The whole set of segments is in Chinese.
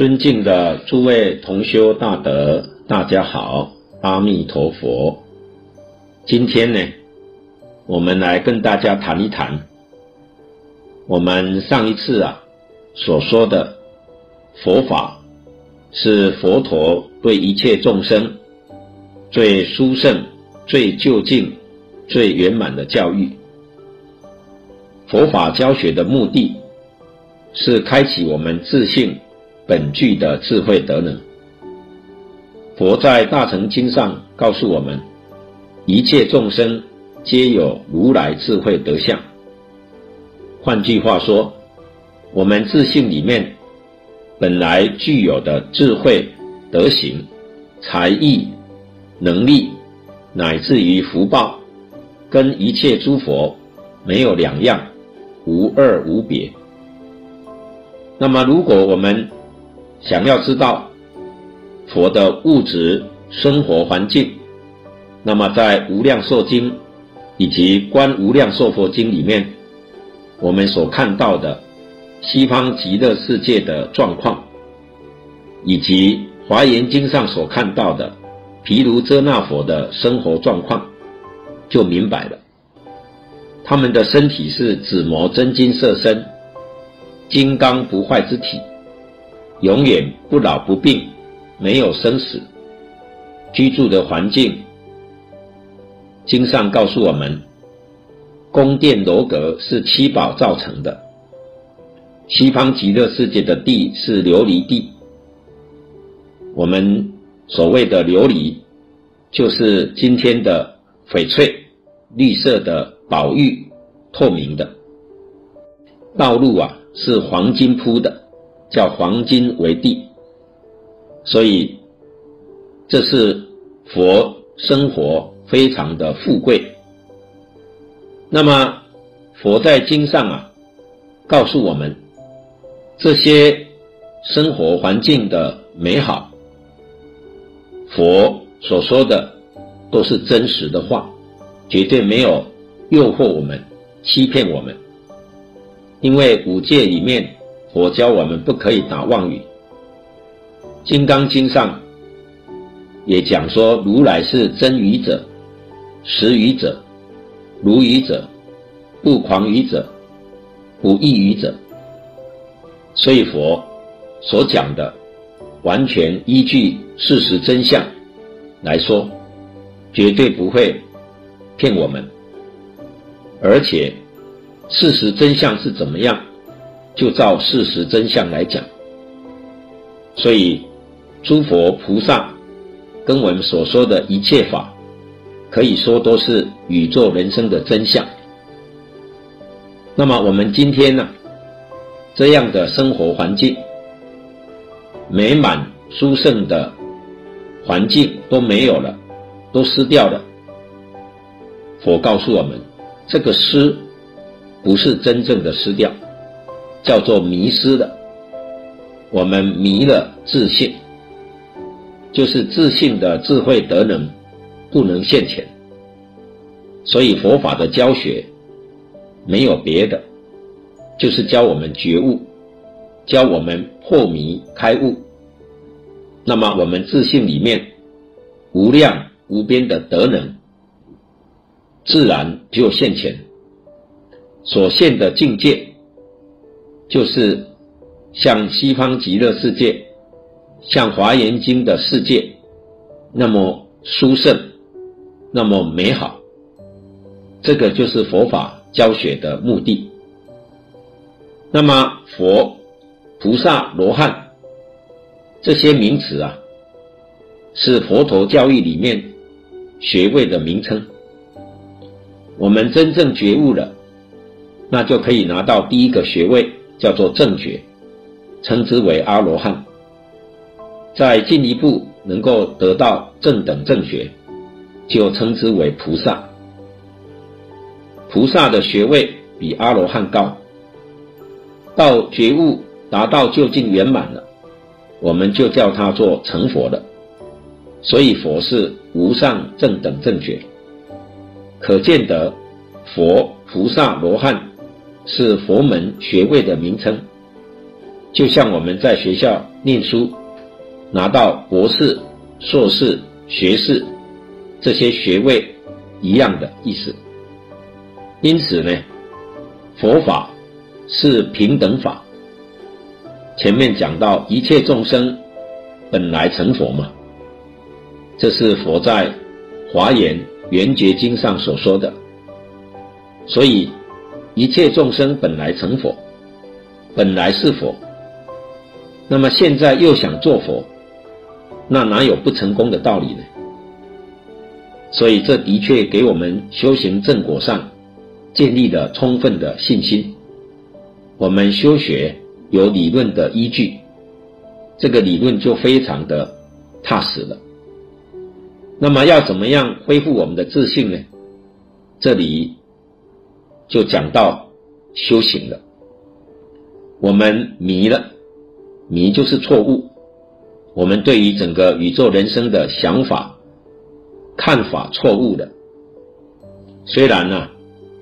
尊敬的诸位同修大德，大家好，阿弥陀佛。今天呢，我们来跟大家谈一谈，我们上一次啊所说的佛法，是佛陀对一切众生最殊胜、最究竟、最圆满的教育。佛法教学的目的，是开启我们自信本具的智慧德能。佛在大乘经上告诉我们，一切众生皆有如来智慧德相。换句话说，我们自信里面本来具有的智慧、德行、才艺、能力，乃至于福报，跟一切诸佛没有两样。无二无别。那么，如果我们想要知道佛的物质生活环境，那么在《无量寿经》以及《观无量寿佛经》里面，我们所看到的西方极乐世界的状况，以及《华严经》上所看到的毗卢遮那佛的生活状况，就明白了。他们的身体是紫磨真金色身，金刚不坏之体，永远不老不病，没有生死。居住的环境，经上告诉我们，宫殿楼阁是七宝造成的。西方极乐世界的地是琉璃地，我们所谓的琉璃，就是今天的翡翠，绿色的。宝玉透明的道路啊，是黄金铺的，叫黄金为地，所以这是佛生活非常的富贵。那么佛在经上啊，告诉我们这些生活环境的美好，佛所说的都是真实的话，绝对没有。诱惑我们，欺骗我们，因为五戒里面，佛教我们不可以打妄语。《金刚经》上也讲说，如来是真语者、实语者、如语者、不狂语者、不异语者。所以佛所讲的，完全依据事实真相来说，绝对不会骗我们。而且，事实真相是怎么样，就照事实真相来讲。所以，诸佛菩萨跟我们所说的一切法，可以说都是宇宙人生的真相。那么，我们今天呢，这样的生活环境，美满殊胜的环境都没有了，都失掉了。佛告诉我们。这个失，不是真正的失掉，叫做迷失的。我们迷了自信，就是自信的智慧德能不能现前。所以佛法的教学没有别的，就是教我们觉悟，教我们破迷开悟。那么我们自信里面无量无边的德能。自然就现前，所现的境界，就是像西方极乐世界，像华严经的世界，那么殊胜，那么美好。这个就是佛法教学的目的。那么佛、菩萨、罗汉这些名词啊，是佛陀教育里面学位的名称。我们真正觉悟了，那就可以拿到第一个学位，叫做正觉，称之为阿罗汉。再进一步能够得到正等正觉，就称之为菩萨。菩萨的学位比阿罗汉高，到觉悟达到究竟圆满了，我们就叫他做成佛了。所以佛是无上正等正觉。可见得，佛、菩萨、罗汉是佛门学位的名称。就像我们在学校念书，拿到博士、硕士、学士这些学位一样的意思。因此呢，佛法是平等法。前面讲到一切众生本来成佛嘛，这是佛在《华严圆觉经》上所说的。所以一切众生本来成佛，本来是佛。那么现在又想做佛，那哪有不成功的道理呢？所以这的确给我们修行正果上建立了充分的信心。我们修学有理论的依据，这个理论就非常的踏实了。那么要怎么样恢复我们的自信呢？这里就讲到修行了。我们迷了。迷就是错误，我们对于整个宇宙人生的想法、看法错误的。虽然呢、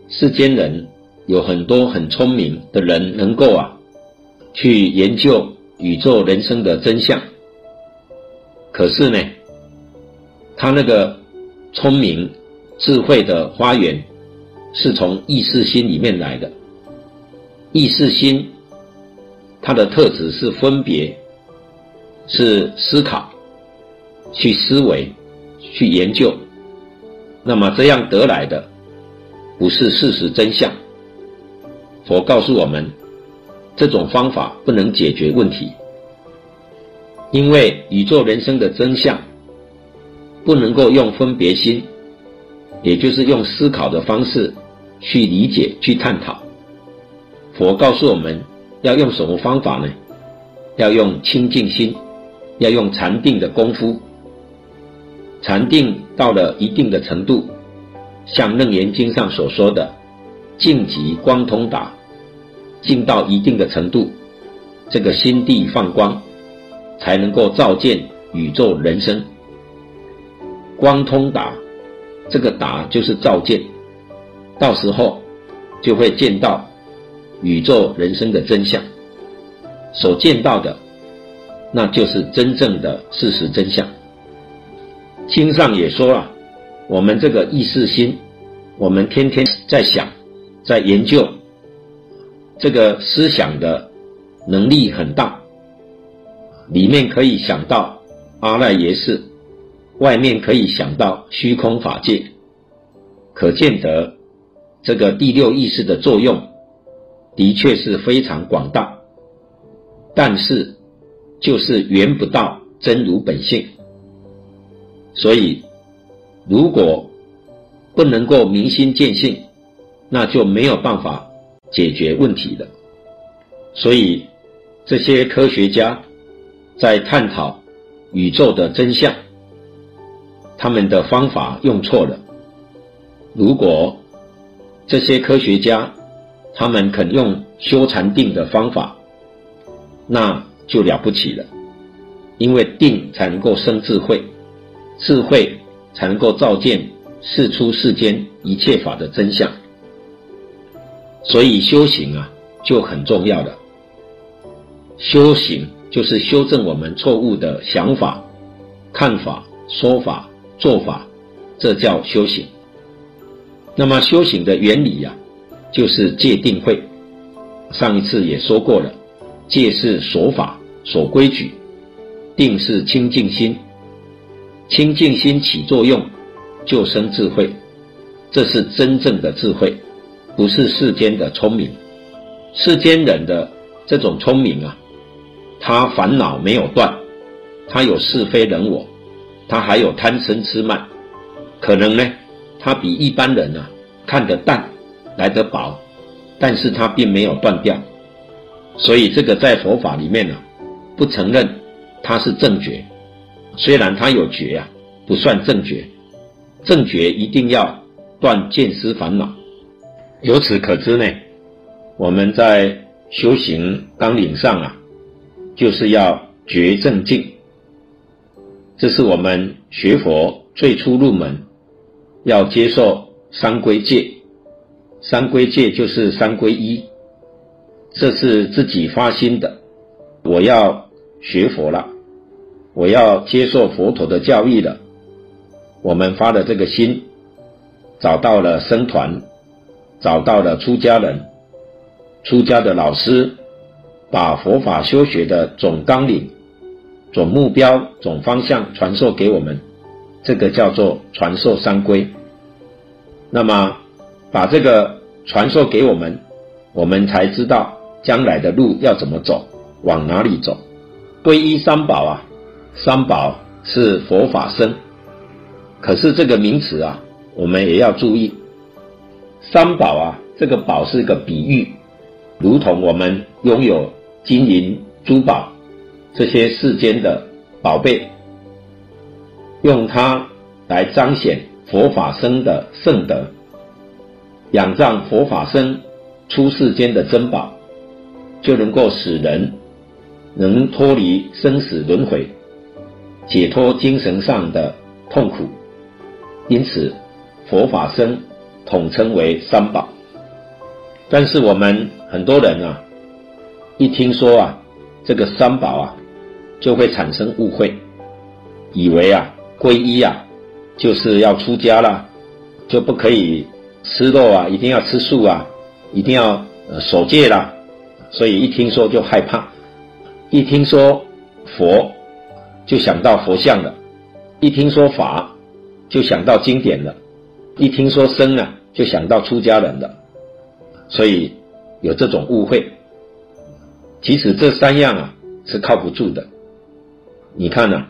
世间人有很多很聪明的人，能够啊，去研究宇宙人生的真相。可是呢，他那个聪明智慧的花园，是从意识心里面来的，意识心。它的特质是分别，是思考，去思维，去研究。那么这样得来的，不是事实真相。佛告诉我们，这种方法不能解决问题，因为宇宙人生的真相，不能够用分别心，也就是用思考的方式去理解、去探讨。佛告诉我们。要用什么方法呢？要用清净心，要用禅定的功夫。禅定到了一定的程度，像《楞严经》上所说的“静极光通达”，静到一定的程度，这个心地放光，才能够照见宇宙人生。光通达，这个达就是照见，到时候就会见到。宇宙人生的真相，所见到的，那就是真正的事实真相。经上也说了，我们这个意识心，我们天天在想，在研究，这个思想的能力很大，里面可以想到阿赖耶识，外面可以想到虚空法界，可见得这个第六意识的作用。的确是非常广大，但是就是圆不到真如本性。所以，如果不能够明心见性，那就没有办法解决问题了。所以，这些科学家在探讨宇宙的真相，他们的方法用错了。如果这些科学家，他们肯用修禅定的方法，那就了不起了，因为定才能够生智慧，智慧才能够照见世出世间一切法的真相。所以修行啊就很重要了。修行就是修正我们错误的想法、看法、说法、做法，这叫修行。那么修行的原理呀、就是戒定慧，上一次也说过了，戒是守法、守规矩，定是清净心，清净心起作用，就生智慧，这是真正的智慧，不是世间的聪明。世间人的这种聪明啊，他烦恼没有断，他有是非人我，他还有贪嗔痴慢，可能呢，他比一般人啊看得淡。来得薄，但是他并没有断掉，所以这个在佛法里面呢、不承认他是正觉，虽然他有觉啊，不算正觉，正觉一定要断见思烦恼。由此可知呢，我们在修行纲领上啊，就是要觉正净，这是我们学佛最初入门要接受三归戒。三归戒就是三皈依，这是自己发心的，我要学佛了，我要接受佛陀的教义了。我们发了这个心，找到了僧团，找到了出家人，出家的老师，把佛法修学的总纲领、总目标、总方向传授给我们，这个叫做传授三归。那么，把这个传授给我们，我们才知道将来的路要怎么走，往哪里走。皈依三宝啊，三宝是佛法僧。可是这个名词啊，我们也要注意，三宝啊，这个宝是一个比喻，如同我们拥有金银珠宝这些世间的宝贝，用它来彰显佛法僧的圣德，仰仗佛法僧出世间的珍宝，就能够使人能脱离生死轮回，解脱精神上的痛苦。因此，佛法僧统称为三宝。但是我们很多人啊，一听说啊这个三宝啊，就会产生误会，以为啊皈依啊就是要出家啦，就不可以吃肉啊，一定要吃素啊，一定要呃守戒啦。所以一听说就害怕，一听说佛就想到佛像了，一听说法。就想到经典了，一听说僧啊，就想到出家人了，所以有这种误会。其实这三样啊是靠不住的。你看呐、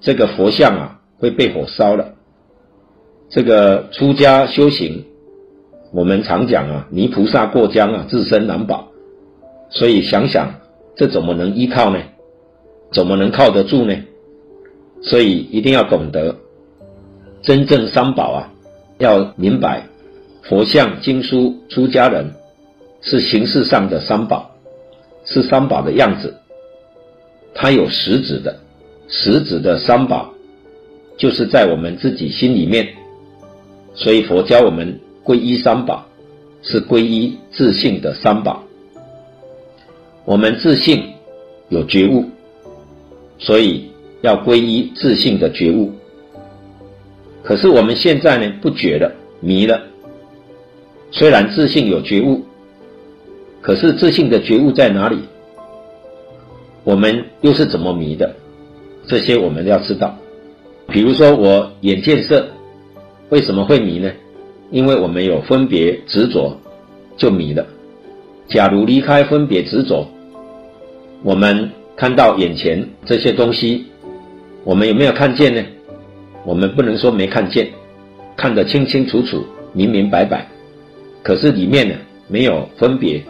这个佛像啊会被火烧了。这个出家修行，我们常讲啊，泥菩萨过江啊，自身难保。所以想想，这怎么能依靠呢？怎么能靠得住呢？所以一定要懂得。真正三宝啊，要明白，佛像、经书、出家人是形式上的三宝，是三宝的样子。它有实质的，实质的三宝就是在我们自己心里面。所以佛教我们皈依三宝，是皈依自性的三宝。我们自性有觉悟，所以要皈依自性的觉悟。可是我们现在呢，不觉了，迷了。虽然自性有觉悟，可是自性的觉悟在哪里？我们又是怎么迷的？这些我们要知道。比如说我眼见色，为什么会迷呢？因为我们有分别执着，就迷了。假如离开分别执着，我们看到眼前这些东西，我们有没有看见呢？我们不能说没看见，看得清清楚楚、明明白白，可是里面呢没有分别，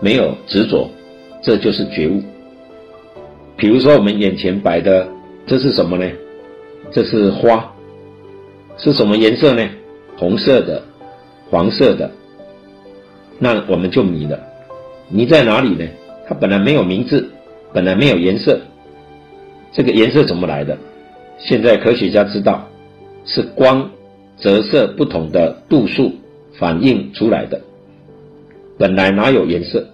没有执着，这就是觉悟。比如说我们眼前摆的这是什么呢？这是花，是什么颜色呢？红色的、黄色的，那我们就迷了。迷在哪里呢？它本来没有名字，本来没有颜色，这个颜色怎么来的？现在科学家知道，是光折射不同的度数反映出来的。本来哪有颜色？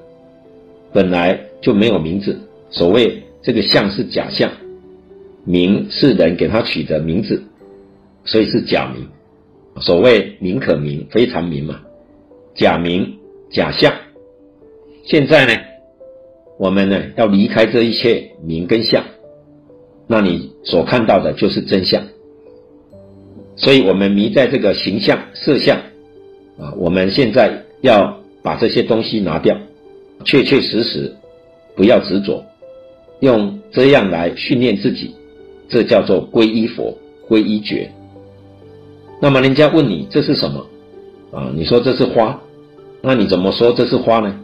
本来就没有名字。所谓这个相是假相，名是人给他取的名字，所以是假名。所谓名可名，非常名嘛。假名假相。现在呢，我们呢要离开这一切名跟相。那你所看到的就是真相，所以我们迷在这个形象、色相啊，我们现在要把这些东西拿掉，确确实实不要执着，用这样来训练自己，这叫做皈依佛、皈依觉。那么人家问你这是什么啊？你说这是花，那你怎么说这是花呢？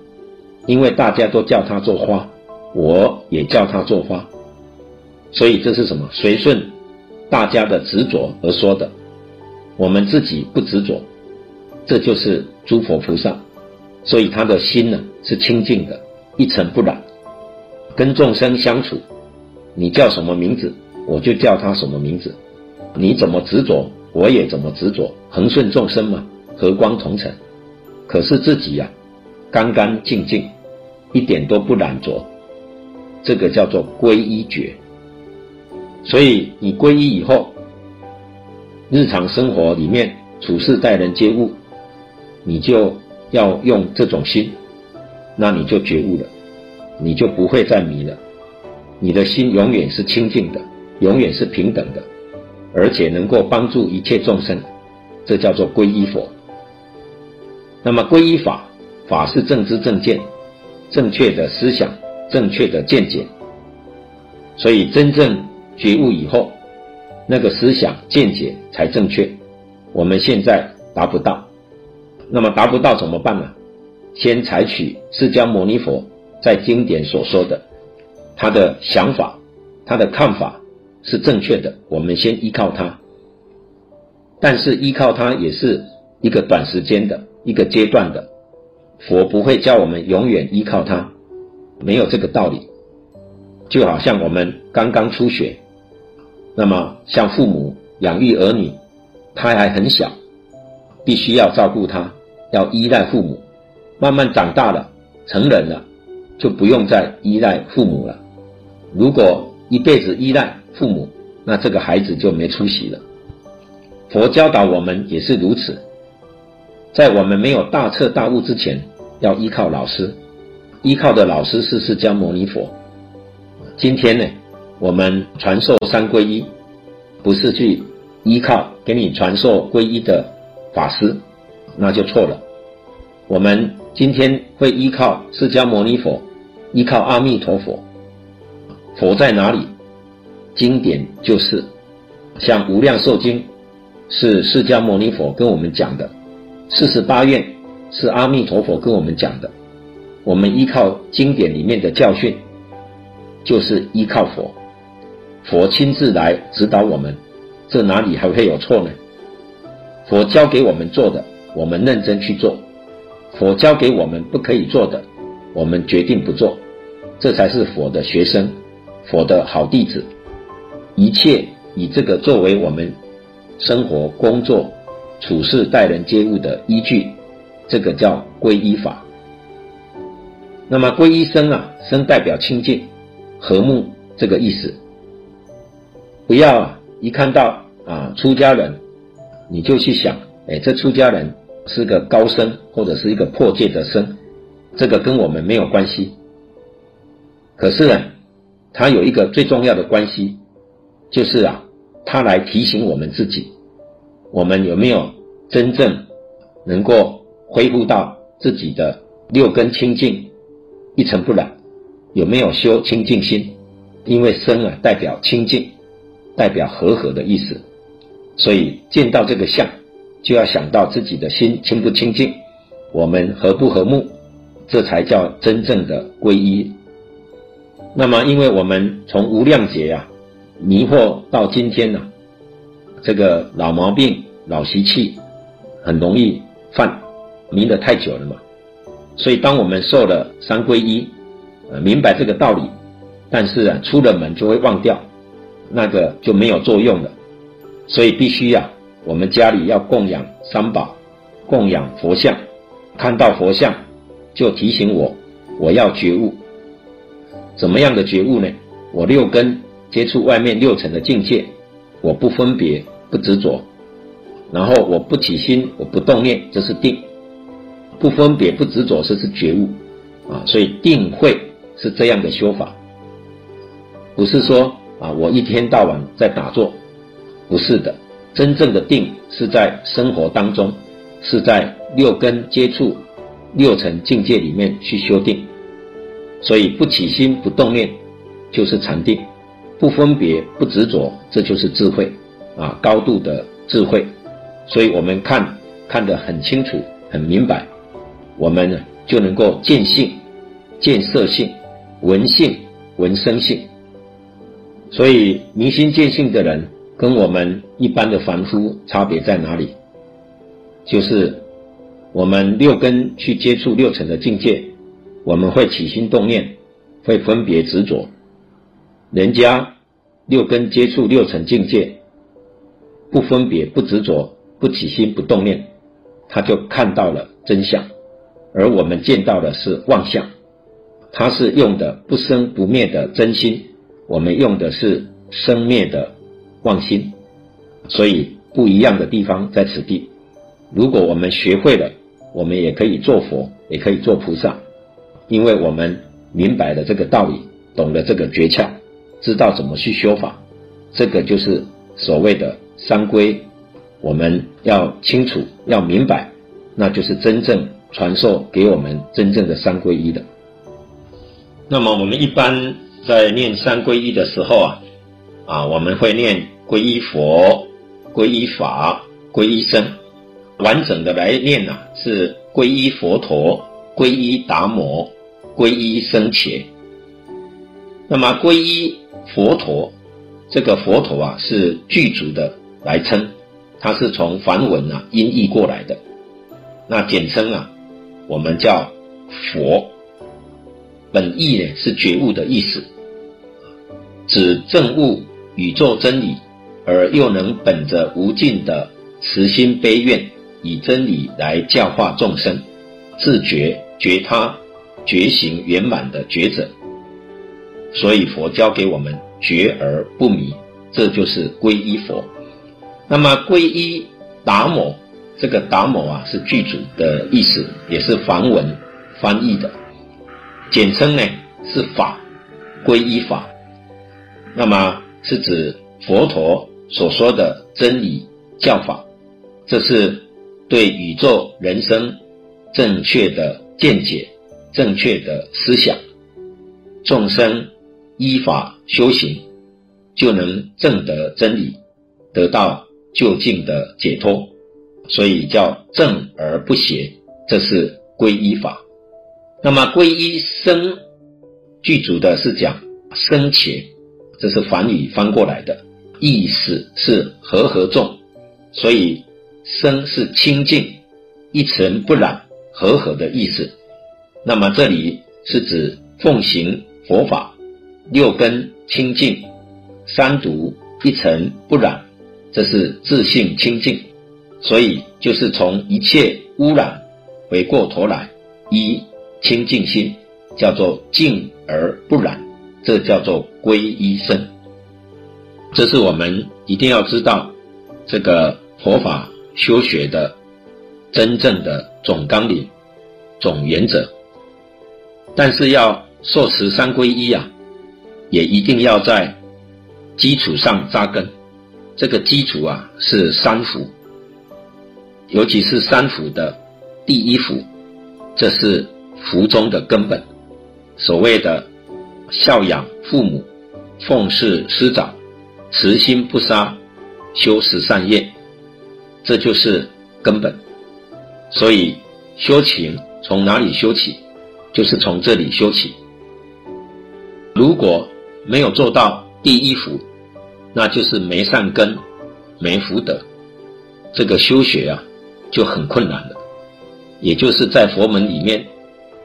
因为大家都叫它做花，我也叫它做花。所以这是什么？随顺大家的执着而说的，我们自己不执着，这就是诸佛菩萨。所以他的心呢是清净的，一尘不染，跟众生相处，你叫什么名字，我就叫他什么名字。你怎么执着，我也怎么执着，恒顺众生嘛，和光同尘。可是自己呀、啊，干干净净，一点都不染着。这个叫做皈依觉。所以你皈依以后，日常生活里面处事待人接物，你就要用这种心，那你就觉悟了，你就不会再迷了，你的心永远是清净的，永远是平等的，而且能够帮助一切众生，这叫做皈依佛。那么皈依法，法是正知正见，正确的思想，正确的见解，所以真正觉悟以后，那个思想见解才正确。我们现在达不到，那么达不到怎么办呢？先采取释迦牟尼佛在经典所说的，他的想法，他的看法是正确的，我们先依靠他。但是依靠他也是一个短时间的一个阶段的，佛不会叫我们永远依靠他，没有这个道理。就好像我们刚刚出学。那么，像父母养育儿女，他还很小，必须要照顾他，要依赖父母。慢慢长大了，成人了，就不用再依赖父母了。如果一辈子依赖父母，那这个孩子就没出息了。佛教导我们也是如此，在我们没有大彻大悟之前，要依靠老师，依靠的老师是释迦牟尼佛。今天呢？我们传授三皈依，不是去依靠给你传授皈依的法师，那就错了。我们今天会依靠释迦牟尼佛，依靠阿弥陀佛。佛在哪里？经典就是像《无量寿经》，是释迦牟尼佛跟我们讲的；四十八愿是阿弥陀佛跟我们讲的。我们依靠经典里面的教训，就是依靠佛。佛亲自来指导我们，这哪里还会有错呢？佛教给我们做的，我们认真去做；佛教给我们不可以做的，我们决定不做。这才是佛的学生，佛的好弟子。一切以这个作为我们生活、工作、处事、待人接物的依据，这个叫皈依法。那么皈依僧啊，生代表清净、和睦这个意思。不要！一看到啊出家人，你就去想，哎，这出家人是个高僧，或者是一个破戒的僧，这个跟我们没有关系。可是呢，他有一个最重要的关系，就是啊，他来提醒我们自己，我们有没有真正能够恢复到自己的六根清净、一尘不染？有没有修清净心？因为僧啊，代表清净。代表和合的意思，所以见到这个相，就要想到自己的心清不清净，我们和不和睦，这才叫真正的皈依。那么，因为我们从无量劫啊迷惑到今天呢、这个老毛病、老习气很容易犯，迷得太久了嘛。所以，当我们受了三皈依，呃，明白这个道理，但是啊，出了门就会忘掉。那个就没有作用了，所以必须呀、我们家里要供养三宝，供养佛像，看到佛像就提醒我，我要觉悟。怎么样的觉悟呢？我六根接触外面六尘的境界，我不分别，不执着，然后我不起心，我不动念，这是定。不分别，不执着，这是觉悟啊。所以定慧是这样的修法，不是说。啊，我一天到晚在打坐，不是的，真正的定是在生活当中，是在六根接触、六层境界里面去修定。所以不起心不动念就是禅定，不分别不执着，这就是智慧啊，高度的智慧。所以我们看看得很清楚、很明白，我们呢就能够见性、见色性、闻性、闻声性。所以明心见性的人跟我们一般的凡夫差别在哪里？就是我们六根去接触六尘的境界，我们会起心动念，会分别执着。人家六根接触六尘境界，不分别不执着，不起心不动念，他就看到了真相，而我们见到的是妄相。他是用的不生不灭的真心，我们用的是生灭的妄心，所以不一样的地方在此地。如果我们学会了，我们也可以做佛，也可以做菩萨，因为我们明白了这个道理，懂了这个诀窍，知道怎么去修法，这个就是所谓的三归。我们要清楚，要明白，那就是真正传授给我们真正的三归依的。那么我们一般在念三归依的时候啊，啊，我们会念皈依佛、皈依法、皈依僧。完整的来念呢，是皈依佛陀、皈依达摩、皈依僧伽。那么皈依佛陀，这个佛陀啊是具足的来称，它是从梵文啊音译过来的。那简称啊，我们叫佛。本意呢是觉悟的意思，指证悟宇宙真理，而又能本着无尽的慈心悲愿。以真理来教化众生，自觉觉他觉行圆满的觉者，所以佛教给我们觉而不迷，这就是皈依佛。那么皈依达摩，这个达摩啊是具足的意思，也是梵文翻译的，简称呢是法，皈依法。那么是指佛陀所说的真理教法，这是。对宇宙人生正确的见解、正确的思想，众生依法修行，就能证得真理，得到究竟的解脱。所以叫正而不邪，这是皈依法。那么皈依生，具足的是讲生前，这是梵语翻过来的，意思是和合众，所以。生是清净、一尘不染、和合的意思。那么这里是指奉行佛法，六根清净，三毒一尘不染，这是自性清净。所以就是从一切污染回过头来一清净心，叫做净而不染，这叫做皈依僧。这是我们一定要知道这个佛法。修学的真正的总纲领、总原则，但是要受持三皈依啊，也一定要在基础上扎根。这个基础啊是三福，尤其是三福的第一福，这是福中的根本。所谓的孝养父母、奉事师长、慈心不杀、修十善业。这就是根本，所以修行从哪里修起？就是从这里修起。如果没有做到第一福，那就是没善根、没福德，这个修学啊就很困难了。也就是在佛门里面，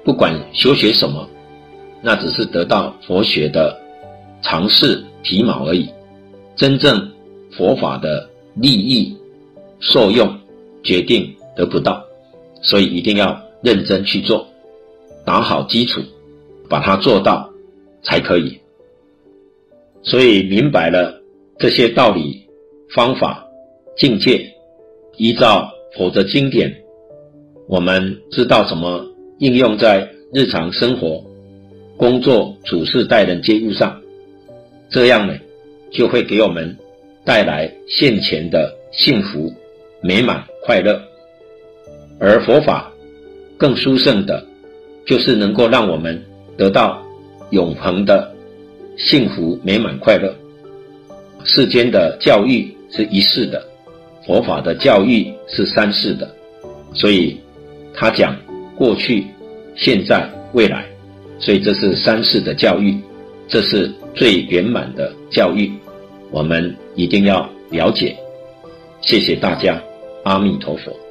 不管修学什么，那只是得到佛学的常识皮毛而已，真正佛法的利益。受用决定得不到，所以一定要认真去做，打好基础，把它做到才可以。所以明白了这些道理、方法、境界，依照佛的经典，我们知道怎么应用在日常生活、工作、处事、待人接物上，这样呢，就会给我们带来现前的幸福。美满快乐，而佛法更殊胜的，就是能够让我们得到永恒的幸福美满快乐。世间的教育是一世的，佛法的教育是三世的，所以他讲过去、现在、未来，所以这是三世的教育，这是最圆满的教育，我们一定要了解。谢谢大家。阿弥陀佛。